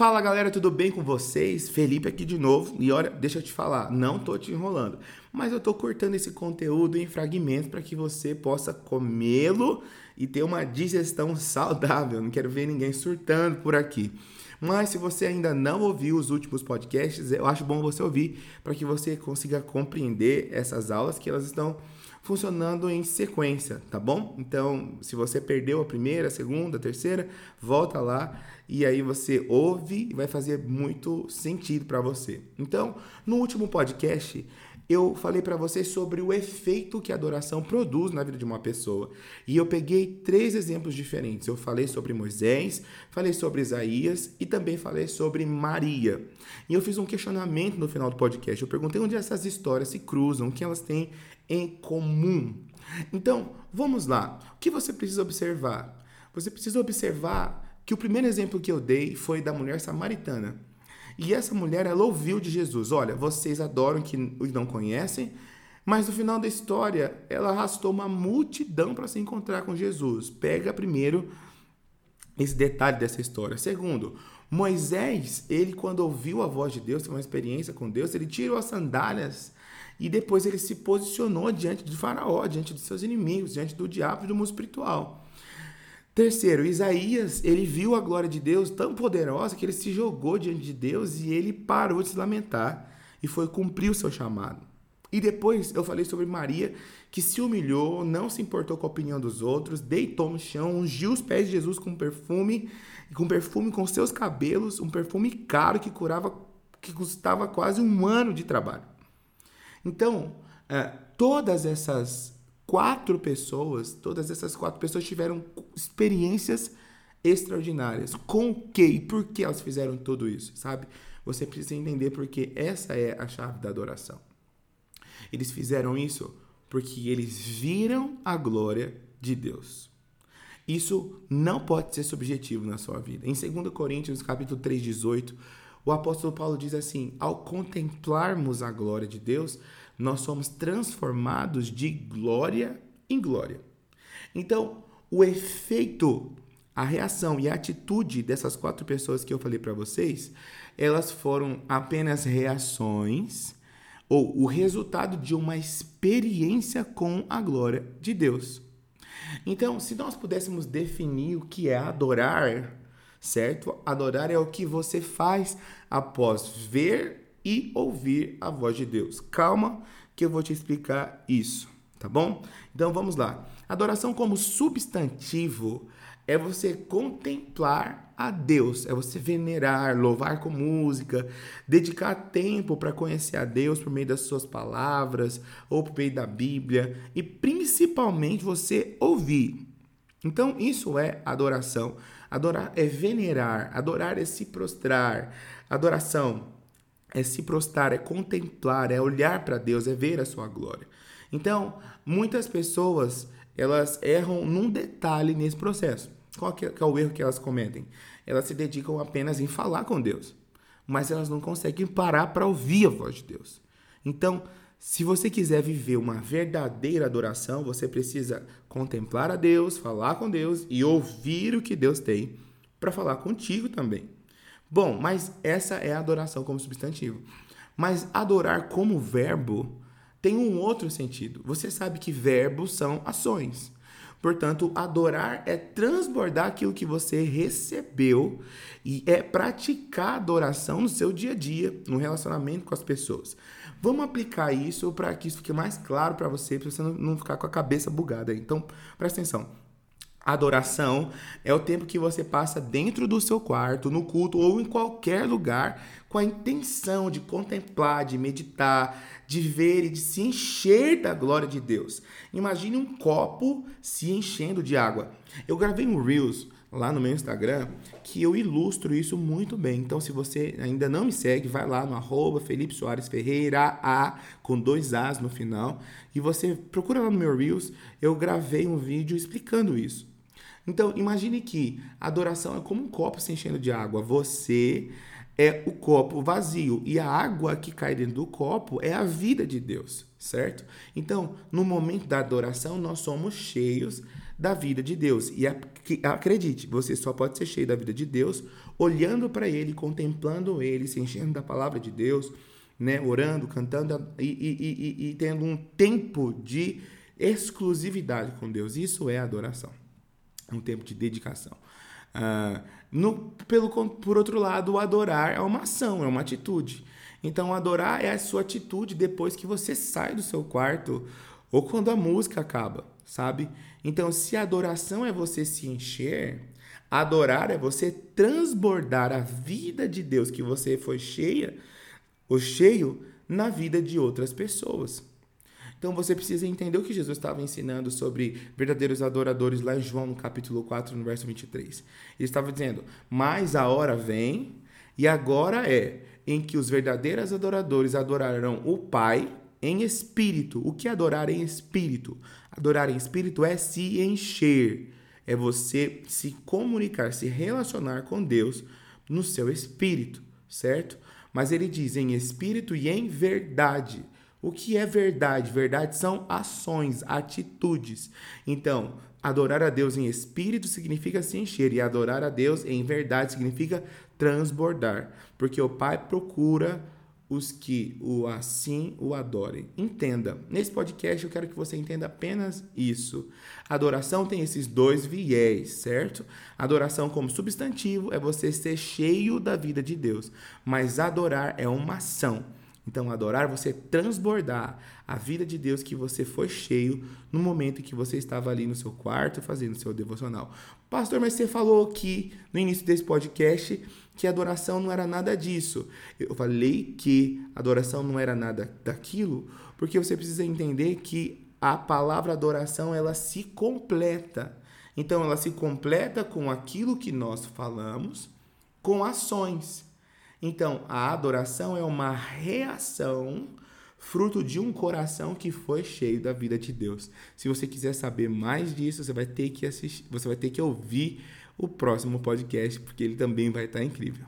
Fala galera, tudo bem com vocês? Felipe aqui de novo. E olha, deixa eu te falar, não tô te enrolando, mas eu tô cortando esse conteúdo em fragmentos para que você possa comê-lo e ter uma digestão saudável. Não quero ver ninguém surtando por aqui. Mas se você ainda não ouviu os últimos podcasts, eu acho bom você ouvir para que você consiga compreender essas aulas que elas estão funcionando em sequência, tá bom? Então, se você perdeu a primeira, a segunda, a terceira, volta lá e aí você ouve e vai fazer muito sentido para você. Então, no último podcast, eu falei para vocês sobre o efeito que a adoração produz na vida de uma pessoa. E eu peguei três exemplos diferentes. Eu falei sobre Moisés, falei sobre Isaías e também falei sobre Maria. E eu fiz um questionamento no final do podcast. Eu perguntei onde essas histórias se cruzam, o que elas têm em comum. Então, vamos lá. O que você precisa observar? Você precisa observar que o primeiro exemplo que eu dei foi da mulher samaritana. E essa mulher, ela ouviu de Jesus: Olha, vocês adoram que os não conhecem, mas no final da história, ela arrastou uma multidão para se encontrar com Jesus. Pega primeiro esse detalhe dessa história. Segundo, Moisés, ele quando ouviu a voz de Deus, teve uma experiência com Deus, ele tirou as sandálias e depois ele se posicionou diante de Faraó, diante de seus inimigos, diante do diabo e do mundo espiritual. Terceiro, Isaías, ele viu a glória de Deus tão poderosa que ele se jogou diante de Deus e ele parou de se lamentar e foi cumprir o seu chamado. E depois eu falei sobre Maria, que se humilhou, não se importou com a opinião dos outros, deitou no chão, ungiu os pés de Jesus com perfume, com perfume com seus cabelos, um perfume caro que curava, que custava quase um ano de trabalho. Então, é, todas essas quatro pessoas, todas essas quatro pessoas tiveram experiências extraordinárias. Com o que e por que elas fizeram tudo isso, sabe? Você precisa entender porque essa é a chave da adoração. Eles fizeram isso porque eles viram a glória de Deus. Isso não pode ser subjetivo na sua vida. Em 2 Coríntios, capítulo 3, 18, o apóstolo Paulo diz assim: Ao contemplarmos a glória de Deus, nós somos transformados de glória em glória. Então, o efeito, a reação e a atitude dessas quatro pessoas que eu falei para vocês, elas foram apenas reações ou o resultado de uma experiência com a glória de Deus. Então, se nós pudéssemos definir o que é adorar, certo? Adorar é o que você faz após ver e ouvir a voz de Deus. Calma que eu vou te explicar isso, tá bom? Então vamos lá. Adoração como substantivo é você contemplar a Deus, é você venerar, louvar com música, dedicar tempo para conhecer a Deus por meio das suas palavras ou por meio da Bíblia e principalmente você ouvir. Então isso é adoração. Adorar é venerar, adorar é se prostrar. Adoração é se prostrar, é contemplar, é olhar para Deus, é ver a sua glória. Então, muitas pessoas, elas erram num detalhe nesse processo. Qual que é, é o erro que elas cometem? Elas se dedicam apenas em falar com Deus, mas elas não conseguem parar para ouvir a voz de Deus. Então, se você quiser viver uma verdadeira adoração, você precisa contemplar a Deus, falar com Deus e ouvir o que Deus tem para falar contigo também. Bom, mas essa é a adoração como substantivo. Mas adorar como verbo tem um outro sentido. Você sabe que verbos são ações. Portanto, adorar é transbordar aquilo que você recebeu e é praticar adoração no seu dia a dia, no relacionamento com as pessoas. Vamos aplicar isso para que isso fique mais claro para você, para você não ficar com a cabeça bugada. Então, presta atenção. Adoração é o tempo que você passa dentro do seu quarto, no culto ou em qualquer lugar, com a intenção de contemplar, de meditar, de ver e de se encher da glória de Deus. Imagine um copo se enchendo de água. Eu gravei um Reels lá no meu Instagram que eu ilustro isso muito bem. Então, se você ainda não me segue, vai lá no arroba Felipe Soares Ferreira, A, com dois As no final, e você procura lá no meu Reels, eu gravei um vídeo explicando isso. Então, imagine que a adoração é como um copo se enchendo de água. Você é o copo vazio e a água que cai dentro do copo é a vida de Deus, certo? Então, no momento da adoração, nós somos cheios da vida de Deus. E acredite, você só pode ser cheio da vida de Deus olhando para Ele, contemplando Ele, se enchendo da palavra de Deus, né? orando, cantando e, e, e, e tendo um tempo de exclusividade com Deus. Isso é adoração. Um tempo de dedicação. Uh, no, pelo, por outro lado, adorar é uma ação, é uma atitude. Então, adorar é a sua atitude depois que você sai do seu quarto ou quando a música acaba, sabe? Então, se adoração é você se encher, adorar é você transbordar a vida de Deus que você foi cheia, ou cheio, na vida de outras pessoas. Então você precisa entender o que Jesus estava ensinando sobre verdadeiros adoradores lá em João, no capítulo 4, no verso 23. Ele estava dizendo: Mas a hora vem, e agora é, em que os verdadeiros adoradores adorarão o Pai em espírito. O que é adorar em espírito? Adorar em espírito é se encher, é você se comunicar, se relacionar com Deus no seu espírito, certo? Mas ele diz em espírito e em verdade. O que é verdade? Verdade são ações, atitudes. Então, adorar a Deus em espírito significa se encher, e adorar a Deus em verdade significa transbordar. Porque o Pai procura os que o assim o adorem. Entenda, nesse podcast eu quero que você entenda apenas isso. Adoração tem esses dois viés, certo? Adoração como substantivo é você ser cheio da vida de Deus, mas adorar é uma ação. Então, adorar, você transbordar a vida de Deus que você foi cheio no momento em que você estava ali no seu quarto fazendo seu devocional. Pastor, mas você falou aqui no início desse podcast que adoração não era nada disso. Eu falei que adoração não era nada daquilo, porque você precisa entender que a palavra adoração ela se completa. Então, ela se completa com aquilo que nós falamos, com ações. Então, a adoração é uma reação fruto de um coração que foi cheio da vida de Deus. Se você quiser saber mais disso, você vai ter que assistir, você vai ter que ouvir o próximo podcast, porque ele também vai estar incrível.